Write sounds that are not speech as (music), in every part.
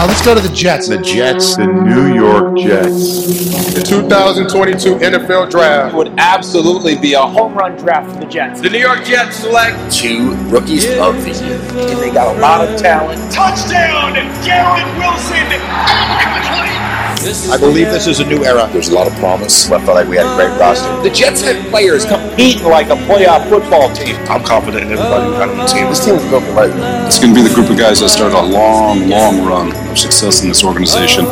Uh, let's go to the Jets. The Jets, the New York Jets. The 2022 NFL Draft would absolutely be a home run draft for the Jets. The New York Jets select two rookies of the year. And they got a lot of talent. Touchdown, Garrett Wilson. I believe this is a new era. There's a lot of promise. I felt like we had a great roster. The Jets had players competing like a playoff football team. I'm confident in everybody who got on the team. This team is built right way. It's going to be the group of guys that start a long, long run of success in this organization.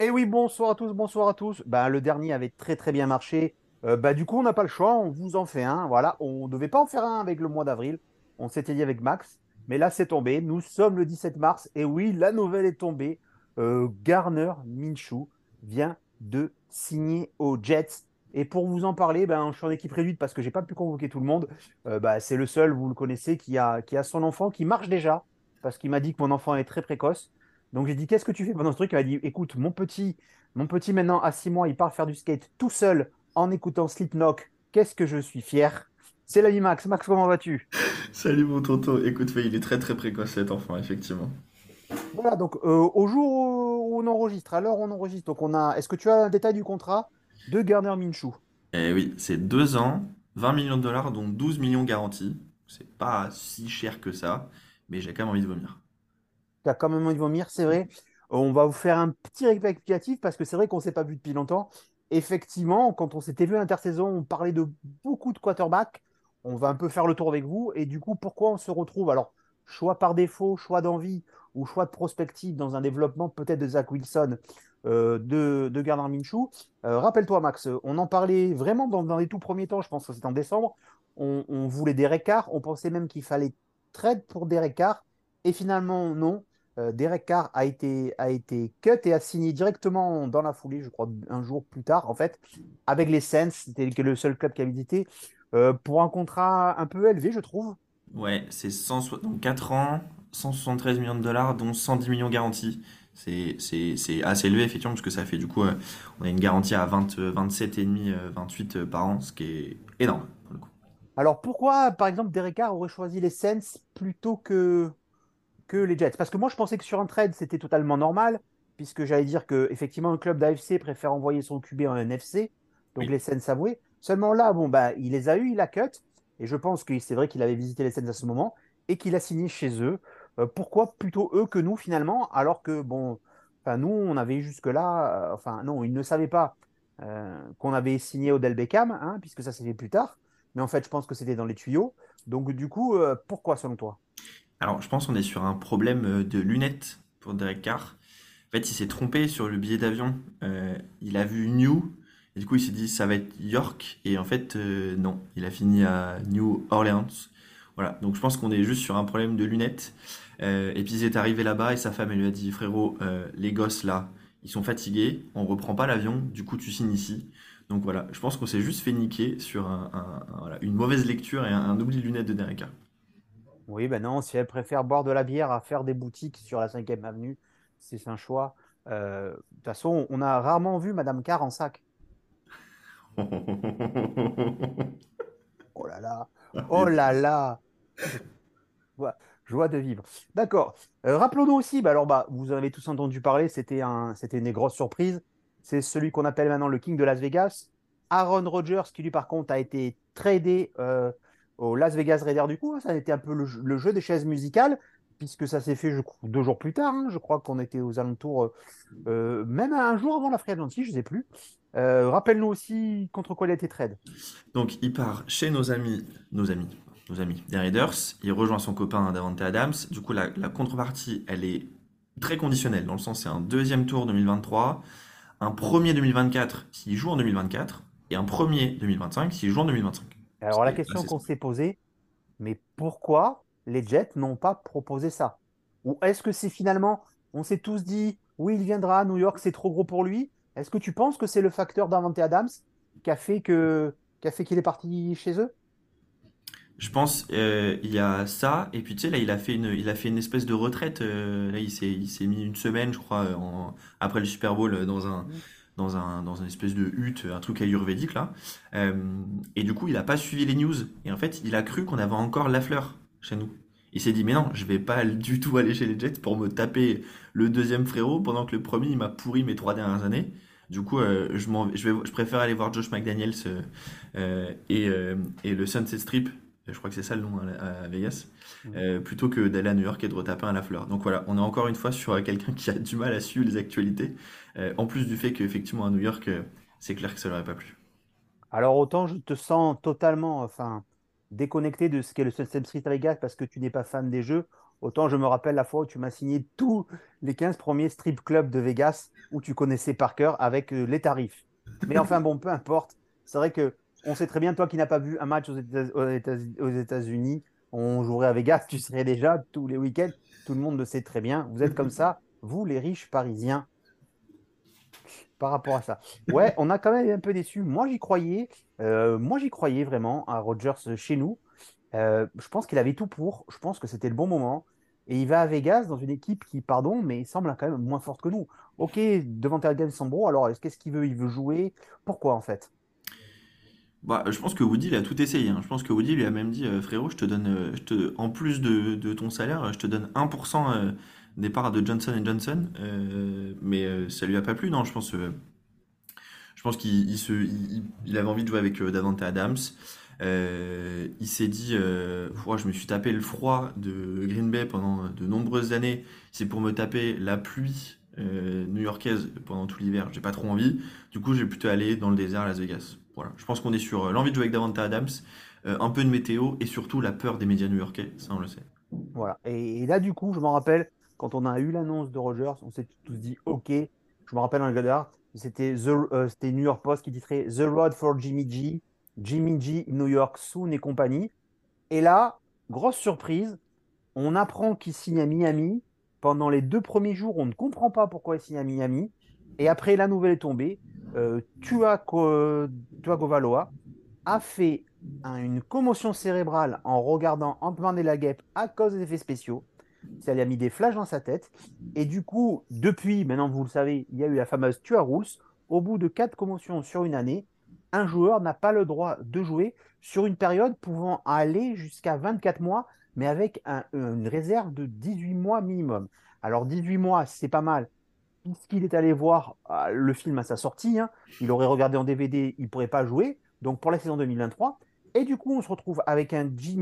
Et oui, bonsoir à tous, bonsoir à tous. Bah, le dernier avait très très bien marché. Euh, bah, du coup, on n'a pas le choix, on vous en fait un. Voilà, on ne devait pas en faire un avec le mois d'avril. On s'était dit avec Max. Mais là, c'est tombé. Nous sommes le 17 mars. Et oui, la nouvelle est tombée. Euh, Garner Minshew vient de signer aux Jets. Et pour vous en parler, ben, je suis en équipe réduite parce que j'ai pas pu convoquer tout le monde. Euh, bah, c'est le seul, vous le connaissez, qui a, qui a son enfant qui marche déjà. Parce qu'il m'a dit que mon enfant est très précoce. Donc j'ai dit qu'est-ce que tu fais? Pendant ce truc Il m'a dit écoute mon petit mon petit maintenant à 6 mois il part faire du skate tout seul en écoutant Slipknot. Qu'est-ce que je suis fier? C'est l'ami Max. Max comment vas-tu? Salut mon tonton. Écoute il est très très précoce cet enfant effectivement. Voilà donc euh, au jour où on enregistre, à l'heure où on enregistre, donc on a. Est-ce que tu as un détail du contrat de Garner Minshew Eh oui c'est deux ans, 20 millions de dollars dont 12 millions garantis. C'est pas si cher que ça, mais j'ai quand même envie de vomir tu as quand même envie de vomir, c'est vrai. On va vous faire un petit récapitulatif parce que c'est vrai qu'on ne s'est pas vu depuis longtemps. Effectivement, quand on s'était vu l'intersaison, on parlait de beaucoup de quarterbacks. On va un peu faire le tour avec vous. Et du coup, pourquoi on se retrouve? Alors, choix par défaut, choix d'envie ou choix de prospective dans un développement peut-être de Zach Wilson, euh, de, de Gardner Minshew. Euh, Rappelle-toi, Max, on en parlait vraiment dans, les tout premiers temps, je pense que c'était en décembre. On, voulait des Carr, on pensait même qu'il fallait trade pour des Carr. Et finalement, non. Euh, Derek Carr a été, a cut et a signé directement dans la foulée, je crois, un jour plus tard, en fait, avec les Saints. C'était le seul club qui a visité. Euh, pour un contrat un peu élevé, je trouve. Ouais, c'est 4 ans, 173 millions de dollars, dont 110 millions garantis. C'est assez élevé, effectivement, parce que ça fait du coup, euh, on a une garantie à 20, 27,5, 28 par an, ce qui est énorme. Pour le coup. Alors pourquoi, par exemple, Derek Carr aurait choisi les Saints plutôt que, que les Jets? Parce que moi, je pensais que sur un trade, c'était totalement normal, puisque j'allais dire que effectivement, un club d'AFC préfère envoyer son QB en NFC, donc oui. les Saints avoués. Seulement là, bon, bah, il les a eu, il a cut, et je pense que c'est vrai qu'il avait visité les Saints à ce moment, et qu'il a signé chez eux. Euh, pourquoi plutôt eux que nous, finalement, alors que, bon, nous, on avait jusque-là, euh, enfin, non, ils ne savaient pas euh, qu'on avait signé Odell Beckham, hein, puisque ça s'est fait plus tard, mais en fait, je pense que c'était dans les tuyaux. Donc, du coup, pourquoi selon toi? Alors, je pense qu'on est sur un problème de lunettes pour Derek. En fait, il s'est trompé sur le billet d'avion. Il a vu New, et du coup, il s'est dit ça va être York, et en fait, euh, non, il a fini à New Orleans. Voilà, donc je pense qu'on est juste sur un problème de lunettes. Euh, et puis, il est arrivé là-bas, et sa femme, elle lui a dit frérot, les gosses là, ils sont fatigués, on reprend pas l'avion, du coup, tu signes ici. Donc voilà, je pense qu'on s'est juste fait niquer sur une mauvaise lecture et un, oubli de lunettes de Derek. Oui, ben non, si elle préfère boire de la bière à faire des boutiques sur la 5e avenue, c'est un choix. Euh, de toute façon, on a rarement vu Madame Carr en sac. Oh là là, (laughs) oh là là. Joie de vivre. D'accord. Euh, Rappelons-nous aussi, bah alors bah, vous en avez tous entendu parler, c'était un, une grosse surprise. C'est celui qu'on appelle maintenant le King de Las Vegas. Aaron Rodgers, qui lui par contre a été tradé euh, au Las Vegas Raiders du coup. Hein, ça a été un peu le, le jeu des chaises musicales, puisque ça s'est fait je crois, deux jours plus tard. Hein, je crois qu'on était aux alentours, euh, même un jour avant la Free Agency, je ne sais plus. Euh, Rappelle-nous aussi contre quoi il a été trade. Donc il part chez nos amis, nos amis, nos amis des Raiders. Il rejoint son copain Davante Adams. Du coup, la, la contrepartie, elle est très conditionnelle, dans le sens c'est un deuxième tour 2023, un premier 2024 s'il joue en 2024, et un premier 2025 s'il joue en 2025. Alors la question qu'on s'est posée, mais pourquoi les Jets n'ont pas proposé ça Ou est-ce que c'est finalement, on s'est tous dit, oui, il viendra à New York, c'est trop gros pour lui Est-ce que tu penses que c'est le facteur d'Avante Adams qui a fait qu'il est parti chez eux? Je pense euh, il y a ça et puis tu sais là il a fait une il a fait une espèce de retraite euh, là il s'est il s'est mis une semaine je crois après le Super Bowl dans un dans un dans une espèce de hutte, un truc ayurvédique là. Euh, et du coup, il a pas suivi les news. Et en fait, il a cru qu'on avait encore la fleur chez nous. Il s'est dit, mais non, je vais pas (laughs) du tout aller chez les Jets pour me taper le deuxième frérot pendant que le premier, il m'a pourri mes trois dernières années. Du coup, euh, je, m'en- je, vais, je préfère aller voir Josh McDaniels euh, euh, et, euh, et le Sunset Strip, je crois que c'est ça le nom à, à Vegas, plutôt que d'aller à New York et de retaper un Lafleur. Donc voilà, on est encore une fois sur quelqu'un (laughs) qui a du mal à suivre les actualités, en plus du fait qu'effectivement à New York, c'est clair que ça leur aurait pas plu. Alors autant je te sens totalement enfin, déconnecté de ce qu'est le Sunset Street Vegas parce que tu n'es pas fan des jeux, autant je me rappelle la fois où tu m'as signé tous les 15 premiers strip clubs de Vegas où tu connaissais par cœur avec euh, les tarifs. Mais enfin bon, peu importe. C'est vrai que on sait très bien, toi qui n'as pas vu un match aux États-Unis, on jouerait à Vegas, tu serais déjà tous les week-ends. Tout le monde le sait très bien. Vous êtes comme ça, vous les riches parisiens par rapport à ça. Ouais, on a quand même un peu déçu. Moi, j'y croyais. Euh, moi, j'y croyais vraiment à Rodgers chez nous. Euh, je pense qu'il avait tout pour. Je pense que c'était le bon moment. Et il va à Vegas dans une équipe qui, pardon, mais semble quand même moins forte que nous. Ok, devant Adams Sambro, alors est-ce- qu'est-ce qu'il veut? Il veut jouer? Pourquoi en fait? Bah, je pense que Woody il a tout essayé. hein. Je pense que Woody lui a même dit euh, frérot, je te donne, je en plus de, de ton salaire, je te donne 1% parts de Johnson Johnson. Euh, mais euh, ça lui a pas plu, non Je pense, euh, je pense qu'il il se, il, avait envie de jouer avec Davante Adams. Il s'est dit, je me suis tapé le froid de Green Bay pendant de nombreuses années. C'est pour me taper la pluie new-yorkaise pendant tout l'hiver. J'ai pas trop envie. Du coup, je vais plutôt aller dans le désert à Las Vegas. Voilà. Je pense qu'on est sur l'envie de jouer avec Davante Adams, un peu de météo et surtout la peur des médias new-yorkais. Ça, on le sait. Voilà. Et, et là, du coup, je m'en rappelle, quand on a eu l'annonce de Rogers, on s'est tous dit OK. Je me rappelle le Gadar, c'était euh, c'était New York Post qui titrait The Road for Jimmy G, Jimmy G, New York Soon et compagnie. Et là, grosse surprise, on apprend qu'il signe à Miami. Pendant les deux premiers jours, on ne comprend pas pourquoi il signe à Miami. Et après, la nouvelle est tombée. Euh, a fait un- une commotion cérébrale en regardant Ant-Man et la guêpe à cause des effets spéciaux. Ça lui a mis des flashs dans sa tête. Et du coup, depuis, maintenant vous le savez, il y a eu la fameuse Tua Rules. Au bout de quatre commotions sur une année, un joueur n'a pas le droit de jouer sur une période pouvant aller jusqu'à 24 mois, mais avec un- une réserve de 18 mois minimum. Alors 18 mois, c'est pas mal. Puisqu'il est allé voir euh, le film à sa sortie, hein, il aurait regardé en DVD, il ne pourrait pas jouer. Donc pour la saison 2023. Et du coup, on se retrouve avec un G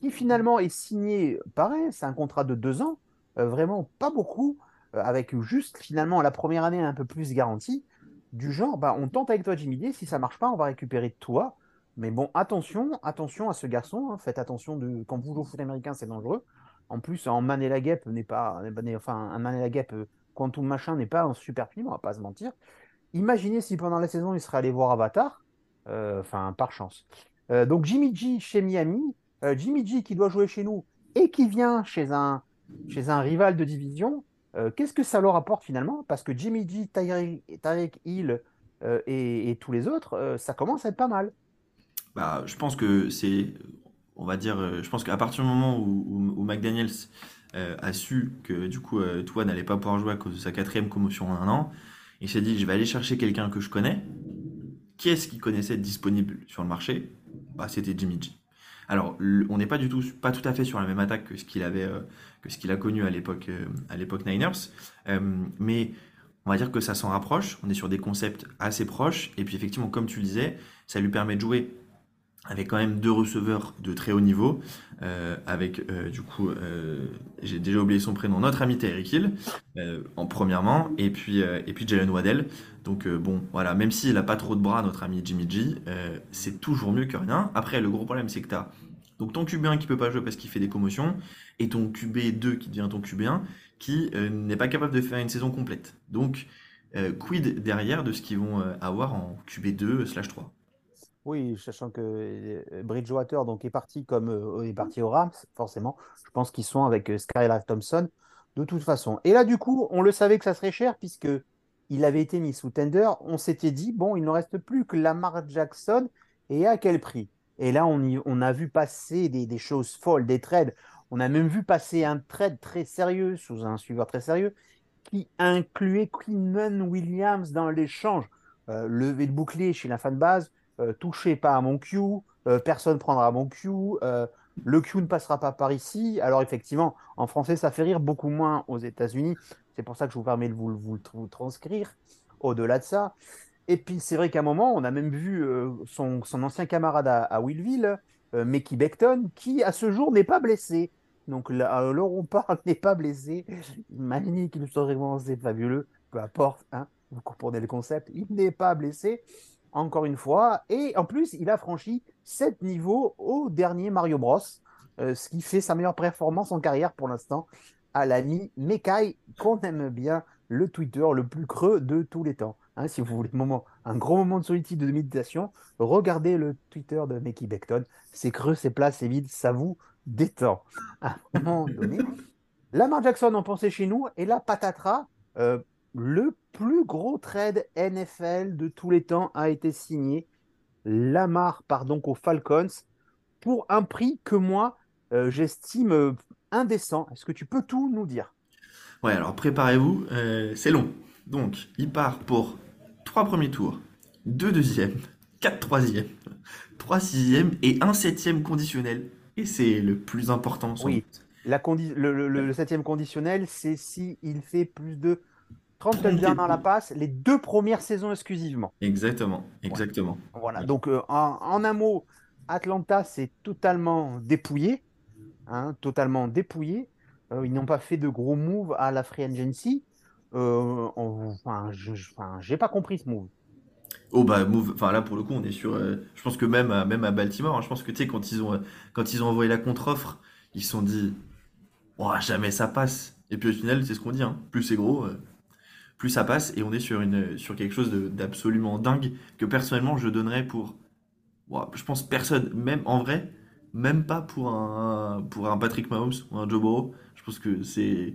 qui finalement est signé, pareil, c'est un contrat de deux ans, euh, vraiment pas beaucoup, euh, avec juste finalement la première année un peu plus garantie, du genre, bah, on tente avec toi Jimmy G, si ça marche pas, on va récupérer toi. Mais bon, attention, attention à ce garçon, hein, faites attention de quand vous jouez au foot américain, c'est dangereux. En plus, en man la guêpe n'est pas, enfin, un man et la guêpe, euh, quantum machin n'est pas un super film, on va pas se mentir. Imaginez si pendant la saison il serait allé voir Avatar, enfin par chance. Donc Jimmy G chez Miami, euh, Jimmy G qui doit jouer chez nous et qui vient chez un, chez un rival de division, euh, qu'est-ce que ça leur apporte finalement? Parce que Jimmy G, Tyreek Hill euh, et, tous les autres, ça commence à être pas mal. Bah, je pense que c'est, on va dire, je pense qu'à partir du moment où, où- où McDaniels a su que du coup Tua n'allait pas pouvoir jouer à cause de sa quatrième commotion en un an, il s'est dit je vais aller chercher quelqu'un que je connais. Qui est-ce qu'il connaissait disponible sur le marché? Bah, c'était Jimmy G. Alors, on n'est pas du tout, pas tout à fait sur la même attaque que ce qu'il avait, euh, que ce qu'il a connu à l'époque, euh, à l'époque Niners, Euh, mais on va dire que ça s'en rapproche. On est sur des concepts assez proches, et puis effectivement, comme tu le disais, ça lui permet de jouer avec quand même deux receveurs de très haut niveau, euh, avec euh, du coup, euh, j'ai déjà oublié son prénom, notre ami Tyreek Hill, en premièrement, et puis, et puis Jalen Waddell. Donc bon, voilà, même s'il a pas trop de bras, notre ami Jimmy G, c'est toujours mieux que rien. Après, le gros problème, c'est que tu as donc ton QB1 qui peut pas jouer parce qu'il fait des commotions, et ton QB2 qui devient ton QB1, qui n'est pas capable de faire une saison complète. Donc, quid derrière de ce qu'ils vont avoir en QB2 slash 3 Oui, sachant que euh, Bridgewater donc, est parti comme euh, est parti au Rams, forcément. Je pense qu'ils sont avec euh, Skylar Thompson de toute façon. Et là, du coup, on le savait que ça serait cher puisque il avait été mis sous tender. On s'était dit, bon, il ne reste plus que Lamar Jackson et à quel prix? Et là, on, a vu passer des, choses folles, des trades. On a même vu passer un trade très sérieux sous un suiveur très sérieux qui incluait Quinnan Williams dans l'échange. Levé de bouclier chez la fan base, touchez pas à mon Q, euh, personne prendra mon Q, euh, le Q ne passera pas par ici. Alors effectivement, en français, ça fait rire beaucoup moins aux États-Unis. C'est pour ça que je vous permets de vous, vous vous transcrire. Au-delà de ça. Et puis c'est vrai qu'à un moment, on a même vu euh, son, ancien camarade à, Willville, euh, Mickey Beckton, qui à ce jour n'est pas blessé. Donc là, alors on parle (laughs) n'est pas blessé. Magnifique, historiquement, c'est fabuleux. Peu importe, hein, vous comprenez le concept. Il n'est pas blessé, encore une fois. Et en plus, il a franchi 7 niveaux au dernier Mario Bros. euh, ce qui fait sa meilleure performance en carrière pour l'instant à l'ami Mekai, qu'on aime bien, le Twitter le plus creux de tous les temps. Hein, si vous voulez un moment, un gros moment de solitude, de méditation, regardez le Twitter de Mickey Beckton. C'est creux, c'est plat, c'est vide, ça vous détend. À un moment donné, (laughs) Lamar Jackson en pensait chez nous, et là, patatras, euh, le plus gros trade NFL de tous les temps a été signé. Lamar part donc aux Falcons pour un prix que moi, euh, j'estime euh, indécent. Est-ce que tu peux tout nous dire? Ouais, alors préparez-vous, euh, c'est long. Donc, il part pour trois premiers tours, deux deuxièmes, quatre troisièmes, trois sixièmes et un septième conditionnel. Et c'est le plus important. sans Oui. doute. La condi- le, le- le- le septième conditionnel, c'est si il fait plus de 30 30 touchdowns dans la passe les deux premières saisons exclusivement. Exactement, exactement. Voilà. Donc, euh, en, en un mot, Atlanta s'est totalement dépouillé. hein, totalement dépouillé. Euh, ils n'ont pas fait de gros moves à la free agency. Euh, on- enfin, je n'ai pas compris ce move. Oh bah move, enfin là pour le coup on est sur, euh, je pense que même à, même à Baltimore, hein, je pense que tu sais quand ils ont quand ils ont envoyé la contre-offre, ils se sont dit, oh, jamais ça passe. Et puis au final c'est ce qu'on dit, hein, plus c'est gros, plus ça passe et on est sur une sur quelque chose d'absolument dingue que personnellement je donnerais pour, Ouah, je pense personne, même en vrai, même pas pour un pour un Patrick Mahomes ou un Joe Burrow. Je pense que c'est,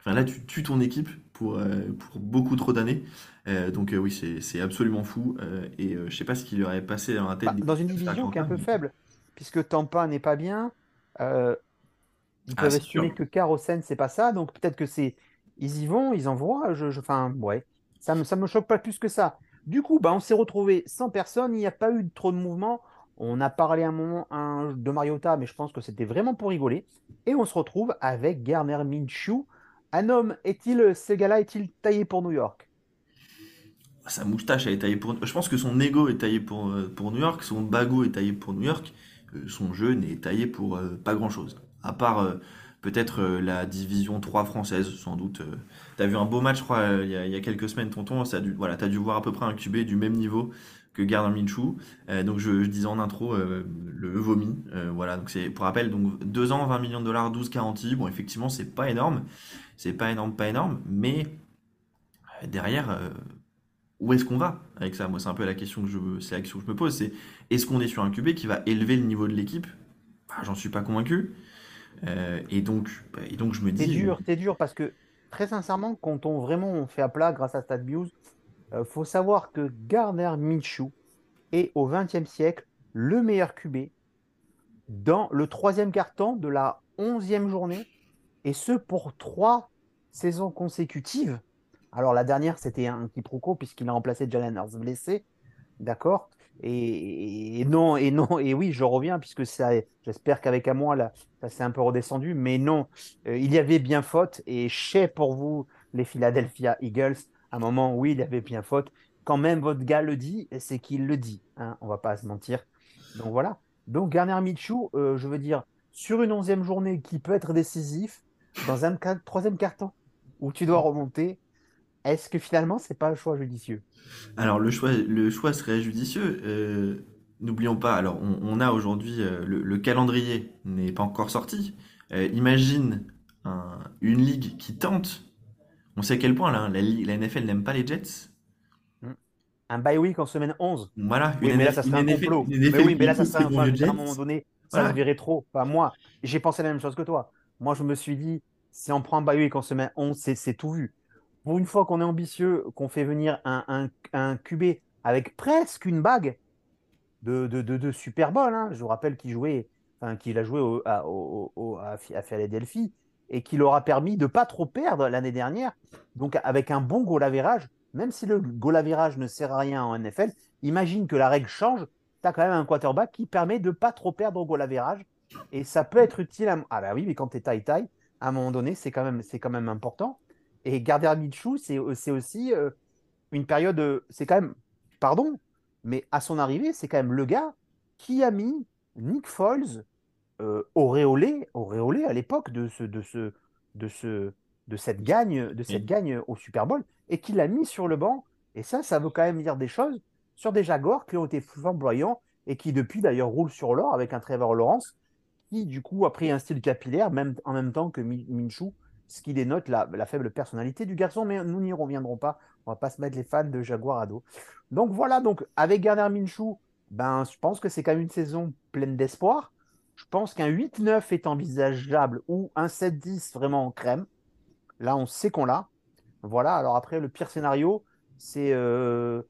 enfin là tu tues ton équipe pour euh, pour beaucoup trop d'années. Euh, donc euh, oui, c'est absolument fou. et je sais pas ce qui lui aurait passé dans la tête. Bah, dans une division qui est un peu faible, puisque Tampa n'est pas bien, ils Ah, peuvent c'est estimer sûr. que Carrossen, c'est pas ça, donc peut-être que c'est. Ils y vont, ils envoient, je, enfin, ouais, ça me, ça me choque pas plus que ça. Du coup, bah, on s'est retrouvé sans personne, il n'y a pas eu trop de mouvement. On a parlé un moment de Mariota, mais je pense que c'était vraiment pour rigoler. Et on se retrouve avec Garner Minshew. Un homme, est-il, ce gars-là, est-il taillé pour New York? Sa moustache elle est taillée pour. Je pense que son ego est taillé pour euh, pour New York, son bagot est taillé pour New York, euh, son jeu n'est taillé pour euh, pas grand-chose. À part peut-être euh, la division 3 française, sans doute. euh. T'as vu un beau match, je crois, euh, il y a, quelques semaines, tonton. Ça dû, voilà, t'as dû voir à peu près un QB du même niveau que Gardner Minshew. Donc je, disais en intro le vomi. Voilà, donc c'est pour rappel, donc 2 ans, 20 millions de dollars, 12 garanties. Bon, effectivement, c'est pas énorme, c'est pas énorme, pas énorme, mais derrière. où est-ce qu'on va avec ça? Moi, c'est un peu la question que je, c'est la question que je me pose. C'est est-ce qu'on est sur un QB qui va élever le niveau de l'équipe? Bah, J'en suis pas convaincu. Euh, et donc, bah, et donc, je me C'est dis. dur, c'est dur parce que très sincèrement, quand on vraiment on fait à plat grâce à StatViews, il faut savoir que Gardner Minshew est au XXe siècle le meilleur QB dans le troisième quart-temps de la onzième journée, et ce pour trois saisons consécutives. Alors la dernière, c'était un quiproquo puisqu'il a remplacé Jalen Hurts blessé, d'accord? Et, non, et non, et oui, je reviens puisque ça, j'espère qu'avec à moi, là, ça s'est un peu redescendu, mais non, euh, il y avait bien faute, et chez pour vous, les Philadelphia Eagles, à un moment, oui, il y avait bien faute. Quand même, votre gars le dit, c'est qu'il le dit, hein, on va pas se mentir. Donc voilà. Donc Garner Minshew, euh, je veux dire, sur une onzième journée qui peut être décisif, dans un troisième carton où tu dois remonter, est-ce que finalement, c'est pas un choix judicieux? Alors, le choix, le choix serait judicieux. Euh, N'oublions pas, alors, on, on a aujourd'hui euh, le, le calendrier n'est pas encore sorti. Euh, imagine un- une ligue qui tente. On sait à quel point là, la, ligue- la NFL n'aime pas les Jets. Un bye week en semaine 11 Voilà, Oui, une mais là, ça serait un NFL complot. une Mais NFL oui, mais là, ça serait un, enfin, à un moment donné, ça se verrait trop. Enfin, moi, j'ai pensé la même chose que toi. Moi, je me suis dit, si on prend un bye week en semaine 11, c'est c'est tout vu. Pour une fois qu'on est ambitieux, qu'on fait venir un, un, QB avec presque une bague de, de, de, Super Bowl, hein. je vous rappelle qu'il jouait, enfin, qu'il a joué à, au- au- à, Philadelphie, et qui leur a permis de pas trop perdre l'année dernière. Donc avec un bon goal average, même si le goal average ne sert à rien en NFL, imagine que la règle change, tu as quand même un quarterback qui permet de pas trop perdre au goal average et ça peut être utile. À... Ah bah oui, mais quand tu es taille-taille, à un moment donné, c'est quand même important. Et Gardner Minshew, c'est aussi euh, une période, euh, c'est quand même, pardon, mais à son arrivée, c'est quand même le gars qui a mis Nick Foles euh, auréolé, auréolé à l'époque de, ce, de, ce, de, ce, de, cette gagne, de cette gagne au Super Bowl et qui l'a mis sur le banc. Et ça, ça veut quand même dire des choses sur des Jaguars qui ont été flamboyants et qui depuis d'ailleurs roulent sur l'or avec un Trevor Lawrence qui du coup a pris un style capillaire même, en même temps que Minshew, ce qui dénote la, la, faible personnalité du garçon, mais nous n'y reviendrons pas. On va pas se mettre les fans de Jaguar à dos. Donc voilà, donc avec Garner Minshew, ben, je pense que c'est quand même une saison pleine d'espoir. Je pense qu'un 8-9 est envisageable ou un 7-10 vraiment en crème. Là, on sait qu'on l'a. Voilà, alors après, le pire scénario, c'est euh,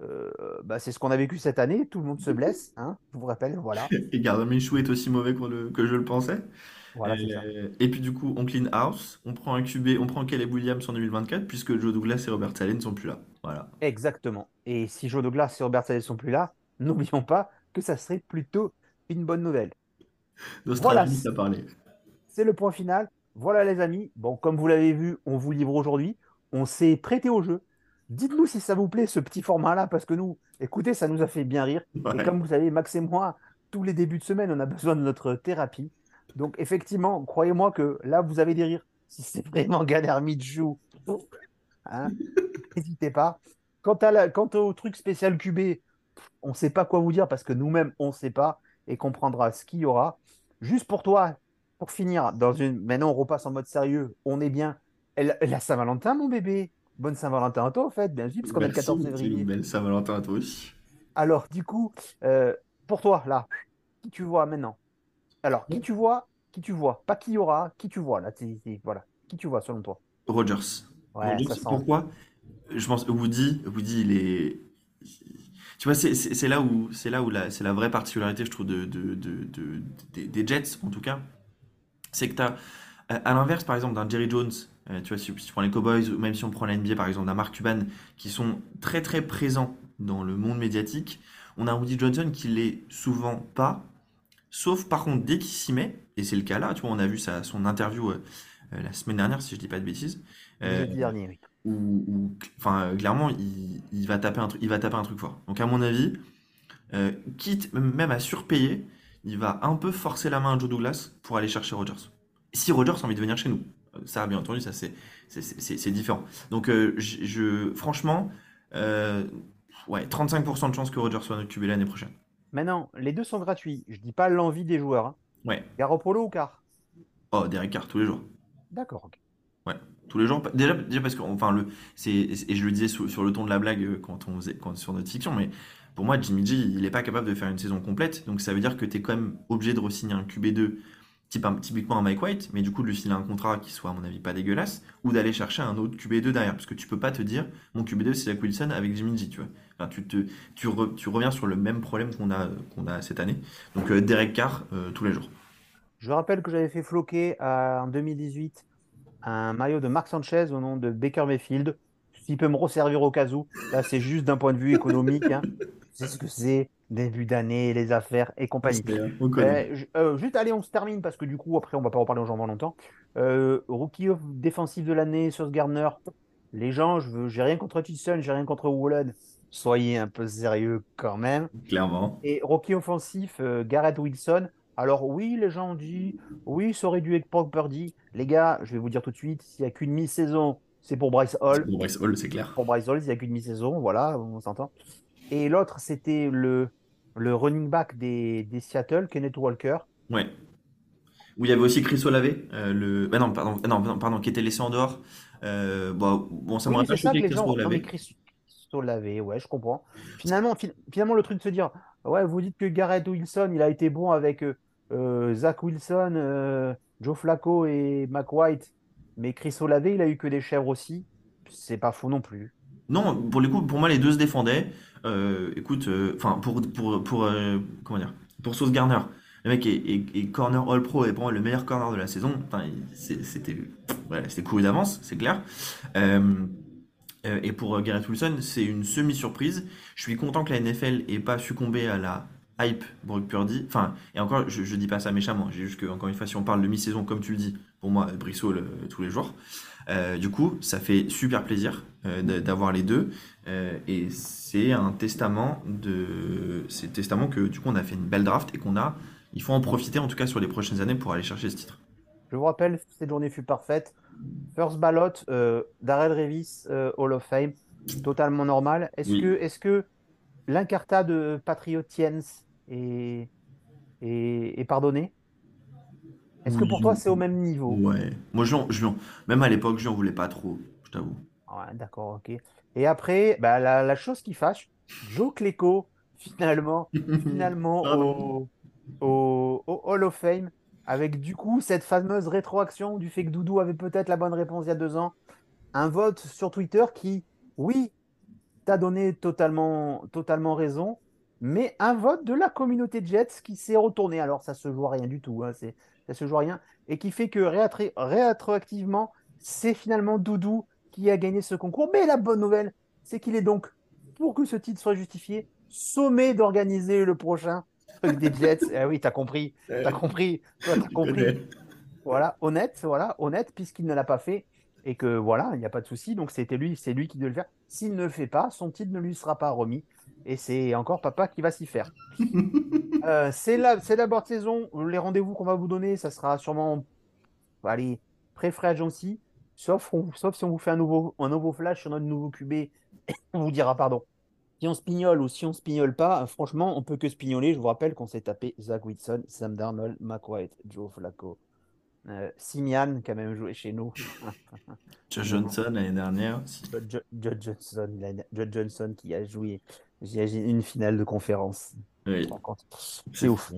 euh, bah, c'est ce qu'on a vécu cette année. Tout le monde se (laughs) blesse, hein, je vous rappelle. Voilà. Et Gardner Minshew est aussi mauvais que, le, que je le pensais. Voilà, et, et, puis du coup, on clean house, on prend un QB, on prend Caleb Williams en 2024, puisque Joe Douglas et Robert Saleh ne sont plus là. Voilà. Exactement. Et si Joe Douglas et Robert Saleh ne sont plus là, (laughs) n'oublions pas que ça serait plutôt une bonne nouvelle. Voilà. C'est le point final. Voilà les amis. Bon, comme vous l'avez vu, on vous livre aujourd'hui. On s'est prêté au jeu. Dites-nous si ça vous plaît ce petit format-là, parce que nous, écoutez, ça nous a fait bien rire. Et comme vous savez, Max et moi, tous les débuts de semaine, on a besoin de notre thérapie. Donc effectivement, croyez-moi que là, vous avez des rires. Si c'est vraiment Galer Midjou, hein, (laughs) n'hésitez pas. Quant, à la, quant au truc spécial QB, on ne sait pas quoi vous dire parce que nous-mêmes, on ne sait pas et comprendra ce qu'il y aura. Juste pour toi, pour finir, dans une... maintenant on repasse en mode sérieux, on est bien. La Saint-Valentin, mon bébé? Bonne Saint-Valentin à toi, en fait, bien sûr, parce qu'on est le 14 février. Belle Saint-Valentin à toi aussi. Alors, du coup, euh, pour toi, là, qui tu vois maintenant? Alors, qui tu vois Qui tu vois Pas qui y aura, qui tu vois, là, voilà. Qui tu vois, selon toi? Rogers. Ouais, Rogers, pourquoi? Je pense Woody, Woody, il est tu vois, c'est là où c'est là où c'est la vraie particularité, je trouve, de, de, de, des Jets en tout cas, c'est que tu as à l'inverse, par exemple, d'un Jerry Jones, euh, tu vois, si, tu prends les Cowboys ou même si on prend la NBA, par exemple, d'un Mark Cuban, qui sont très très présents dans le monde médiatique, on a un Woody Johnson qui l'est souvent pas, sauf par contre dès qu'il s'y met, et c'est le cas là, tu vois, on a vu sa, son interview euh, euh, la semaine dernière, si je dis pas de bêtises. Jeudi dernier, oui ou, enfin, clairement, il, va taper un truc, il va taper un truc fort. Donc, à mon avis, euh, quitte même à surpayer, il va un peu forcer la main à Joe Douglas pour aller chercher Rogers. Si Rogers a envie de venir chez nous, euh, ça, bien entendu, ça c'est c'est différent. Donc, euh, je, franchement, ouais, 35% de chance que Rogers soit notre QB l'année prochaine. Maintenant, les deux sont gratuits. Je dis pas l'envie des joueurs. Hein. Ouais. Garoppolo ou Car? Oh, Derek Carr tous les jours. D'accord. ok. Ouais, tous les jours. Déjà, déjà parce que, enfin, le, c'est, et je le disais sur, le ton de la blague euh, quand on faisait, quand, sur notre fiction, mais pour moi, Jimmy G, il n'est pas capable de faire une saison complète. Donc ça veut dire que tu es quand même obligé de re-signer un QB2, type, typiquement un Mike White, mais du coup de lui filer un contrat qui soit, à mon avis, pas dégueulasse, ou d'aller chercher un autre QB2 derrière. Parce que tu peux pas te dire, mon QB2, c'est Zach Wilson avec Jimmy G, tu vois. Tu, tu, tu reviens sur le même problème qu'on a, a cette année. Donc euh, Derek Carr, euh, tous les jours. Je rappelle que j'avais fait floquer en 2018 un maillot de Marc Sanchez au nom de Baker Mayfield. S'il peut me resservir au cas où, là c'est juste d'un point de vue économique. Hein. C'est ce que c'est, début d'année, les affaires et compagnie. Euh, euh, juste, allez, on se termine parce que du coup, après, on va pas reparler aux gens longtemps. Euh, rookie défensif de l'année, Sauce Gardner. Les gens, je veux, j'ai rien contre Hutchinson, j'ai rien contre Wallen. Soyez un peu sérieux quand même. Clairement. Et rookie offensif, Garrett Wilson. Alors oui, les gens ont dit, oui, ça aurait dû être Brock Purdy. Les gars, je vais vous dire tout de suite, s'il n'y a qu'une mi-saison, c'est pour Bryce Hall. Pour Bryce Hall, c'est clair. Pour Bryce Hall, s'il n'y a qu'une mi-saison, voilà, on s'entend. Et l'autre, c'était le, le running back des, des, Seattle, Kenneth Walker. Ouais. Où il y avait aussi Chris Olave, euh, le... Bah non, pardon, non, pardon, qui était laissé en dehors. Euh, bon, bon, ça m'aurait pas choqué Chris Olave. Chris Olave, ouais, je comprends. Finalement, finalement, le truc de se dire, ouais, vous dites que Garrett Wilson, il a été bon avec... Euh, Zach Wilson, Joe Flacco et Mac White. Mais Chris Olave, il a eu que des chèvres aussi. C'est pas faux non plus. Non, pour le coup, pour moi, les deux se défendaient. Euh, écoute, enfin, pour, pour, pour comment dire, pour Sauce Garner, Le mec est, corner all pro et moi le meilleur corner de la saison. C'était voilà, c'était couru d'avance, c'est clair. Euh, euh, et pour euh, Garrett Wilson, c'est une semi-surprise. Je suis content que la NFL ait pas succombé à la hype Brock Purdy. Enfin, et encore, je, je dis pas ça méchamment. J'ai juste que, encore une fois, si on parle de mi-saison, comme tu le dis, pour moi, Brissot tous les jours. Euh, du coup, ça fait super plaisir euh, d'avoir les deux. Euh, et c'est un testament de. C'est testament que, du coup, on a fait une belle draft et qu'on a. Il faut en profiter, en tout cas, sur les prochaines années pour aller chercher ce titre. Je vous rappelle, cette journée fut parfaite. First ballot, euh, Darrell Revis, euh, Hall of Fame, totalement normal. Est-ce Oui. que, est-ce que l'incarta de Patriot Tiens est, est, est pardonné? Est-ce que pour toi c'est au même niveau? Ouais. Moi, je, je même à l'époque, je n'en voulais pas trop, je t'avoue. Ouais, d'accord, ok. Et après, bah, la, la chose qui fâche, Joe Cléco, finalement, (laughs) finalement au, au, au Hall of Fame, avec du coup cette fameuse rétroaction du fait que Doudou avait peut-être la bonne réponse il y a deux ans, un vote sur Twitter qui, oui, t'a donné totalement, totalement raison, mais un vote de la communauté Jets qui s'est retourné. Alors ça se joue à rien du tout, hein, c'est, ça se joue à rien, et qui fait que réatré- rétroactivement, c'est finalement Doudou qui a gagné ce concours. Mais la bonne nouvelle, c'est qu'il est donc, pour que ce titre soit justifié, sommé d'organiser le prochain truc des Jets. (laughs) Ah oui, t'as compris, t'as compris, toi, t'as compris. Voilà, honnête, voilà, honnête, puisqu'il ne l'a pas fait et que voilà, il n'y a pas de souci. Donc c'était lui, c'est lui qui doit le faire. S'il ne le fait pas, son titre ne lui sera pas remis. Et c'est encore papa qui va s'y faire. (laughs) Euh, c'est la, c'est la board saison. Les rendez-vous qu'on va vous donner, ça sera sûrement, allez, pré-free agency. Sauf, on- sauf si on vous fait un nouveau, un nouveau flash sur notre nouveau QB, (coughs) on vous dira pardon. Si on spignole ou si on spignole pas, franchement, on peut que spignoler. Je vous rappelle qu'on s'est tapé Zach Wilson, Sam Darnold, Mac White, Joe Flacco, euh, Simian qui a même joué chez nous, (laughs) Josh Johnson l'année dernière. si- Judd Jo- Judd Johnson, Judd Johnson qui a joué une finale de conférence. Oui. C'est ouf.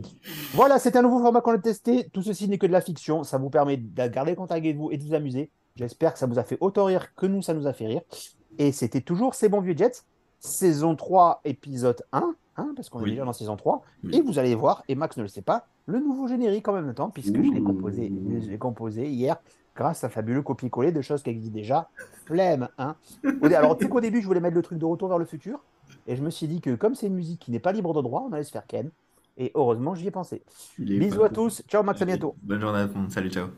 Voilà, c'est un nouveau format qu'on a testé. Tout ceci n'est que de la fiction. Ça vous permet de garder contact avec vous et de vous amuser. J'espère que ça vous a fait autant rire que nous, ça nous a fait rire. Et c'était toujours ces bons vieux Jets, saison 3, épisode 1, hein, parce qu'on est déjà dans saison 3. Oui. Et vous allez voir, et Max ne le sait pas, le nouveau générique en même temps, puisque je l'ai composé, je l'ai composé hier grâce à un fabuleux copier-coller de choses qui existent déjà. Flemme, hein. Alors, sais qu'au début, je voulais mettre le truc de retour vers le futur. Et je me suis dit que comme c'est une musique qui n'est pas libre de droit, on allait se faire ken. Et heureusement, j'y ai pensé. Bisous à tous. Ciao Max, à bientôt. Bonne journée à tout le monde. Salut, ciao.